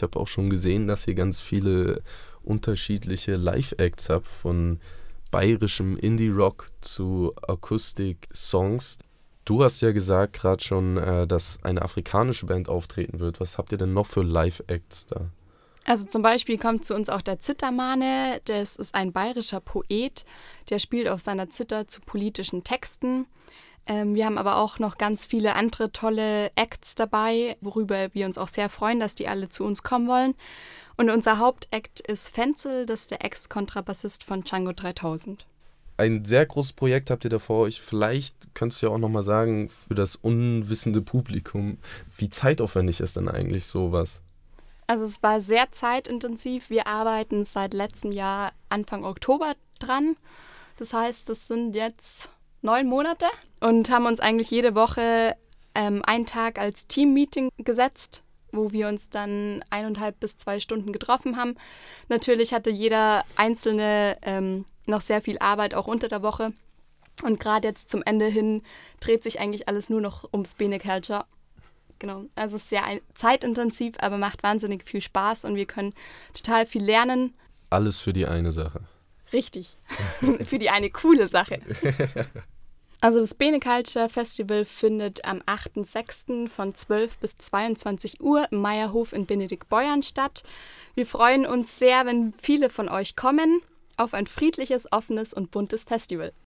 ich habe auch schon gesehen, dass ihr ganz viele unterschiedliche Live-Acts habt, von bayerischem Indie-Rock zu Akustik-Songs. Du hast ja gesagt gerade schon, äh, dass eine afrikanische Band auftreten wird. Was habt ihr denn noch für Live-Acts da? Also zum Beispiel kommt zu uns auch der Zittermane. Das ist ein bayerischer Poet, der spielt auf seiner Zither zu politischen Texten. Ähm, wir haben aber auch noch ganz viele andere tolle Acts dabei, worüber wir uns auch sehr freuen, dass die alle zu uns kommen wollen. Und unser Hauptakt ist Fenzel, das ist der Ex-Kontrabassist von Django 3000. Ein sehr großes Projekt habt ihr da vor euch. Vielleicht könntest du ja auch nochmal sagen, für das unwissende Publikum, wie zeitaufwendig ist denn eigentlich sowas? Also es war sehr zeitintensiv. Wir arbeiten seit letztem Jahr Anfang Oktober dran. Das heißt, es sind jetzt neun Monate und haben uns eigentlich jede Woche ähm, einen Tag als Team-Meeting gesetzt, wo wir uns dann eineinhalb bis zwei Stunden getroffen haben. Natürlich hatte jeder Einzelne ähm, noch sehr viel Arbeit, auch unter der Woche. Und gerade jetzt zum Ende hin dreht sich eigentlich alles nur noch ums Bene Culture genau. Also es ist sehr zeitintensiv, aber macht wahnsinnig viel Spaß und wir können total viel lernen. Alles für die eine Sache. Richtig. für die eine coole Sache. Also das Bene Culture Festival findet am 8.6. von 12 bis 22 Uhr im Meierhof in Benediktbeuern statt. Wir freuen uns sehr, wenn viele von euch kommen auf ein friedliches, offenes und buntes Festival.